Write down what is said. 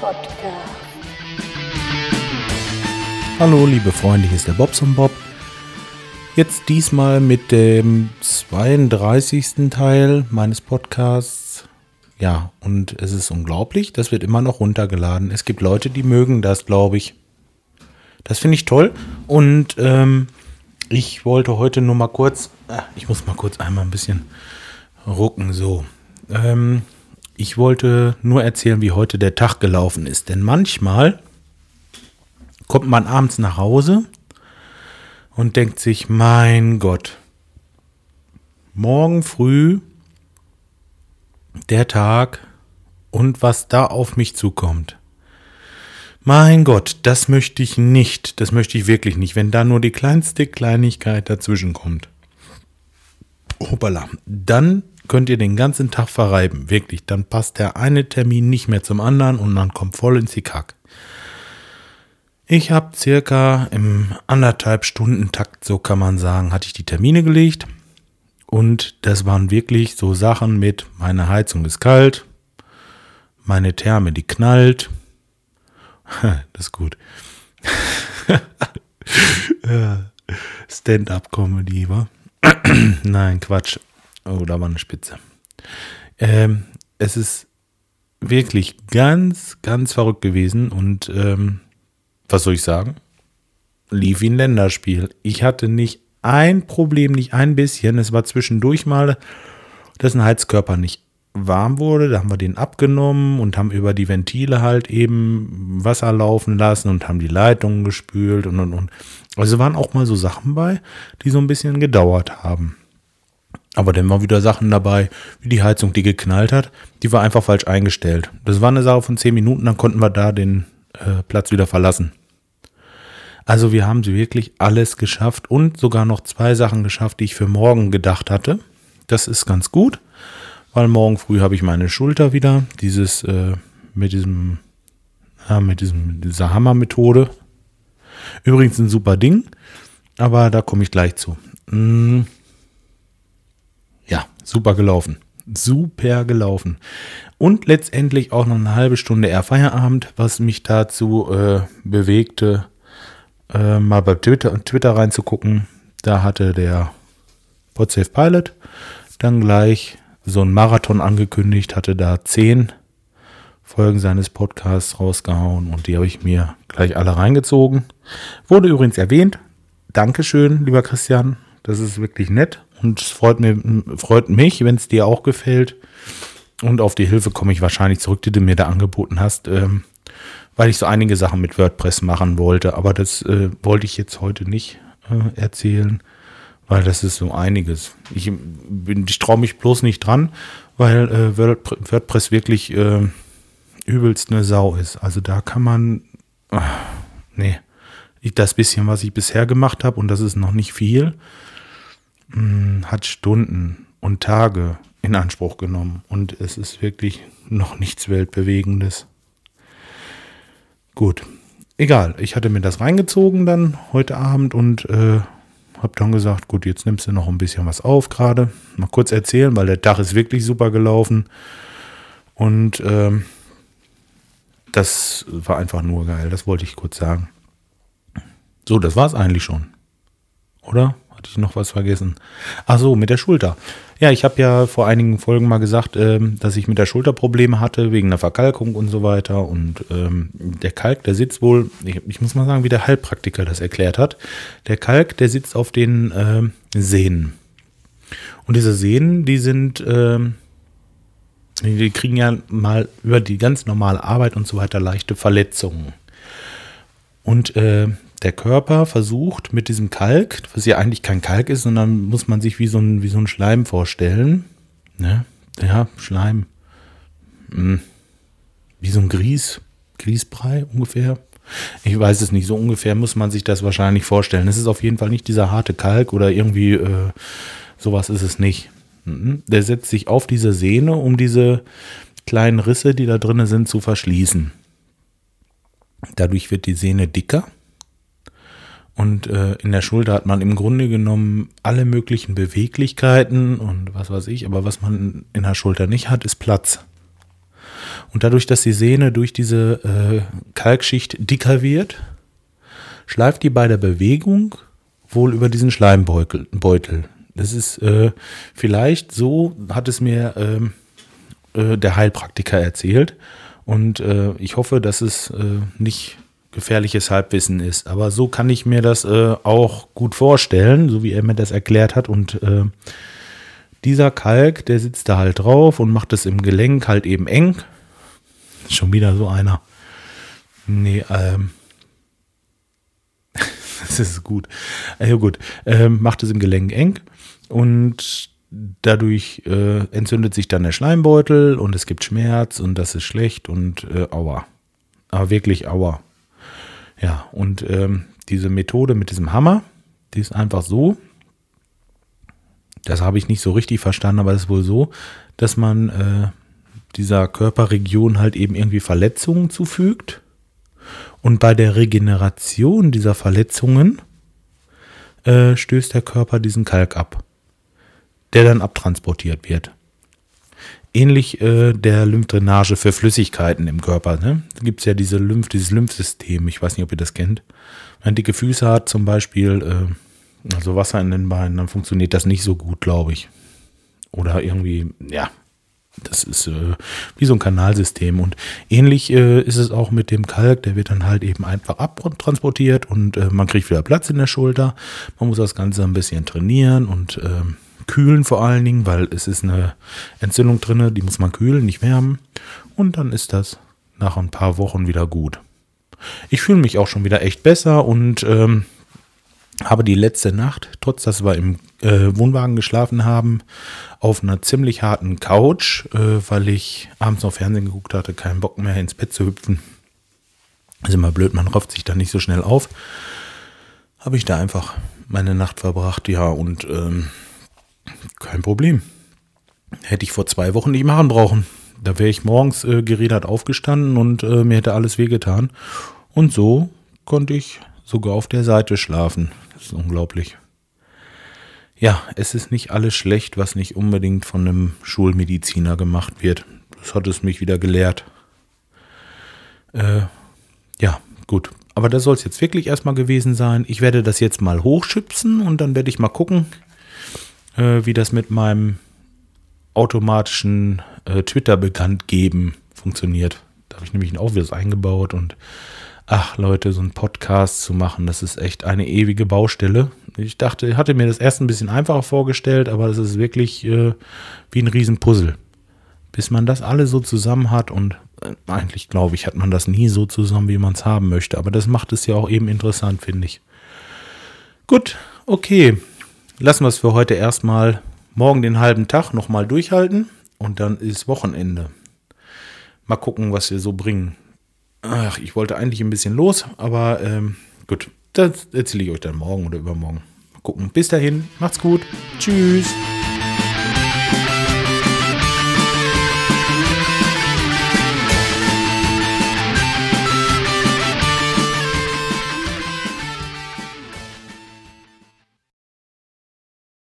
Podcast. Hallo, liebe Freunde, hier ist der Bobson Bob. Jetzt diesmal mit dem 32. Teil meines Podcasts. Ja, und es ist unglaublich, das wird immer noch runtergeladen. Es gibt Leute, die mögen das, glaube ich. Das finde ich toll. Und ähm, ich wollte heute nur mal kurz, ah, ich muss mal kurz einmal ein bisschen rucken, so. Ähm, ich wollte nur erzählen, wie heute der Tag gelaufen ist. Denn manchmal kommt man abends nach Hause und denkt sich, mein Gott, morgen früh der Tag und was da auf mich zukommt. Mein Gott, das möchte ich nicht, das möchte ich wirklich nicht, wenn da nur die kleinste Kleinigkeit dazwischen kommt. Hoppala, dann könnt ihr den ganzen Tag verreiben, wirklich. Dann passt der eine Termin nicht mehr zum anderen und man kommt voll ins Hickhack. Ich habe circa im anderthalb Stunden Takt, so kann man sagen, hatte ich die Termine gelegt. Und das waren wirklich so Sachen mit, meine Heizung ist kalt, meine Therme, die knallt. das ist gut. Stand-up-Comedy, wa? Nein, Quatsch. Oh, da war eine Spitze. Ähm, es ist wirklich ganz, ganz verrückt gewesen und ähm, was soll ich sagen? Lief wie ein Länderspiel. Ich hatte nicht ein Problem, nicht ein bisschen. Es war zwischendurch mal, dass ein Heizkörper nicht warm wurde. Da haben wir den abgenommen und haben über die Ventile halt eben Wasser laufen lassen und haben die Leitungen gespült und und und. Also waren auch mal so Sachen bei, die so ein bisschen gedauert haben. Aber dann war wieder Sachen dabei, wie die Heizung, die geknallt hat, die war einfach falsch eingestellt. Das war eine Sache von zehn Minuten, dann konnten wir da den äh, Platz wieder verlassen. Also wir haben wirklich alles geschafft und sogar noch zwei Sachen geschafft, die ich für morgen gedacht hatte. Das ist ganz gut, weil morgen früh habe ich meine Schulter wieder. Dieses äh, mit diesem, ja, mit diesem, dieser Hammermethode. Übrigens ein super Ding, aber da komme ich gleich zu. Hm. Super gelaufen. Super gelaufen. Und letztendlich auch noch eine halbe Stunde eher Feierabend, was mich dazu äh, bewegte, äh, mal bei Twitter, Twitter reinzugucken. Da hatte der Podsafe Pilot dann gleich so einen Marathon angekündigt, hatte da zehn Folgen seines Podcasts rausgehauen und die habe ich mir gleich alle reingezogen. Wurde übrigens erwähnt. Dankeschön, lieber Christian. Das ist wirklich nett und es freut, mir, freut mich, wenn es dir auch gefällt. Und auf die Hilfe komme ich wahrscheinlich zurück, die du mir da angeboten hast. Ähm, weil ich so einige Sachen mit WordPress machen wollte. Aber das äh, wollte ich jetzt heute nicht äh, erzählen, weil das ist so einiges. Ich, ich traue mich bloß nicht dran, weil äh, WordPress wirklich äh, übelst eine Sau ist. Also da kann man, ach, nee, das bisschen, was ich bisher gemacht habe, und das ist noch nicht viel, mh, hm, hat Stunden und Tage in Anspruch genommen. Und es ist wirklich noch nichts Weltbewegendes. Gut, egal. Ich hatte mir das reingezogen dann heute Abend und äh, habe dann gesagt, gut, jetzt nimmst du noch ein bisschen was auf gerade. Mal kurz erzählen, weil der Tag ist wirklich super gelaufen. Und ähm, das war einfach nur geil. Das wollte ich kurz sagen. So, das war es eigentlich schon. Oder? Hatte ich noch was vergessen? Ach so, mit der Schulter. Ja, ich habe ja vor einigen Folgen mal gesagt, ähm, dass ich mit der Schulter Probleme hatte, wegen der Verkalkung und so weiter. Und ähm, der Kalk, der sitzt wohl, ich, ich, muss mal sagen, wie der Heilpraktiker das erklärt hat. Der Kalk, der sitzt auf den ähm, Sehnen. Und diese Sehnen, die sind, ähm, die kriegen ja mal über die ganz normale Arbeit und so weiter leichte Verletzungen. Und äh, der Körper versucht mit diesem Kalk, was ja eigentlich kein Kalk ist, sondern muss man sich wie so ein, wie so ein Schleim vorstellen. Ne? Ja, Schleim. Hm. Wie so ein Grieß, Grießbrei ungefähr. Ich weiß es nicht, so ungefähr muss man sich das wahrscheinlich vorstellen. Es ist auf jeden Fall nicht dieser harte Kalk oder irgendwie äh, sowas ist es nicht. Mhm. Der setzt sich auf diese Sehne, um diese kleinen Risse, die da drinnen sind, zu verschließen. Dadurch wird die Sehne dicker und äh, in der Schulter hat man im Grunde genommen alle möglichen Beweglichkeiten und was weiß ich, aber was man in der Schulter nicht hat, ist Platz. Und dadurch, dass die Sehne durch diese äh, Kalkschicht dicker wird, schleift die bei der Bewegung wohl über diesen Schleimbeutel. Beutel. Das ist äh, vielleicht so, hat es mir ähm, äh, der Heilpraktiker erzählt. Und äh, ich hoffe, dass es äh, nicht gefährliches Halbwissen ist. Aber so kann ich mir das äh, auch gut vorstellen, so wie er mir das erklärt hat. Und äh, dieser Kalk, der sitzt da halt drauf und macht es im Gelenk halt eben eng. Schon wieder so einer. Nee, ähm. das ist gut. Ja, gut. Ähm, macht es im Gelenk eng und dadurch äh, entzündet sich dann der Schleimbeutel und es gibt Schmerz und das ist schlecht und äh, aua. Aber wirklich aua. Ja, und ähm, diese Methode mit diesem Hammer, die ist einfach so, das habe ich nicht so richtig verstanden, aber es ist wohl so, dass man äh, dieser Körperregion halt eben irgendwie Verletzungen zufügt. Und bei der Regeneration dieser Verletzungen äh, stößt der Körper diesen Kalk ab, der dann abtransportiert wird. Ähnlich äh, der Lymphdrainage für Flüssigkeiten im Körper. Ne? Da gibt es ja diese Lymph, dieses Lymphsystem, ich weiß nicht, ob ihr das kennt. Wenn man dicke Füße hat zum Beispiel, äh, also Wasser in den Beinen, dann funktioniert das nicht so gut, glaube ich. Oder irgendwie, ja, das ist äh, wie so ein Kanalsystem. Und ähnlich äh, ist es auch mit dem Kalk, der wird dann halt eben einfach abtransportiert und äh, man kriegt wieder Platz in der Schulter. Man muss das Ganze ein bisschen trainieren und ähm, kühlen vor allen Dingen, weil es ist eine Entzündung drin, die muss man kühlen, nicht wärmen. Und dann ist das nach ein paar Wochen wieder gut. Ich fühle mich auch schon wieder echt besser und ähm, habe die letzte Nacht, trotz dass wir im äh, Wohnwagen geschlafen haben, auf einer ziemlich harten Couch, äh, weil ich abends noch Fernsehen geguckt hatte, keinen Bock mehr ins Bett zu hüpfen. ist immer blöd, man rafft sich da nicht so schnell auf. Habe ich da einfach meine Nacht verbracht, ja, und ähm, kein Problem. Hätte ich vor zwei Wochen nicht machen brauchen. Da wäre ich morgens äh, gerädert aufgestanden und äh, mir hätte alles wehgetan. Und so konnte ich sogar auf der Seite schlafen. Das ist unglaublich. Ja, es ist nicht alles schlecht, was nicht unbedingt von einem Schulmediziner gemacht wird. Das hat es mich wieder gelehrt. Äh, ja, gut. Aber das soll es jetzt wirklich erstmal gewesen sein. Ich werde das jetzt mal hochschüpsen und dann werde ich mal gucken, äh, wie das mit meinem automatischen äh, Twitter-Bekanntgeben funktioniert. Da habe ich nämlich auch wieder eingebaut und ach Leute, so einen Podcast zu machen, das ist echt eine ewige Baustelle. Ich dachte, hatte mir das erst ein bisschen einfacher vorgestellt, aber es ist wirklich äh, wie ein Riesenpuzzle. Bis man das alle so zusammen hat und äh, eigentlich glaube ich, hat man das nie so zusammen, wie man es haben möchte. Aber das macht es ja auch eben interessant, finde ich. Gut, okay. Lassen wir es für heute erstmal morgen den halben Tag nochmal durchhalten und dann ist Wochenende. Mal gucken, was wir so bringen. Ach, ich wollte eigentlich ein bisschen los, aber ähm, gut, das erzähle ich euch dann morgen oder übermorgen. Mal gucken. Bis dahin, macht's gut. Tschüss.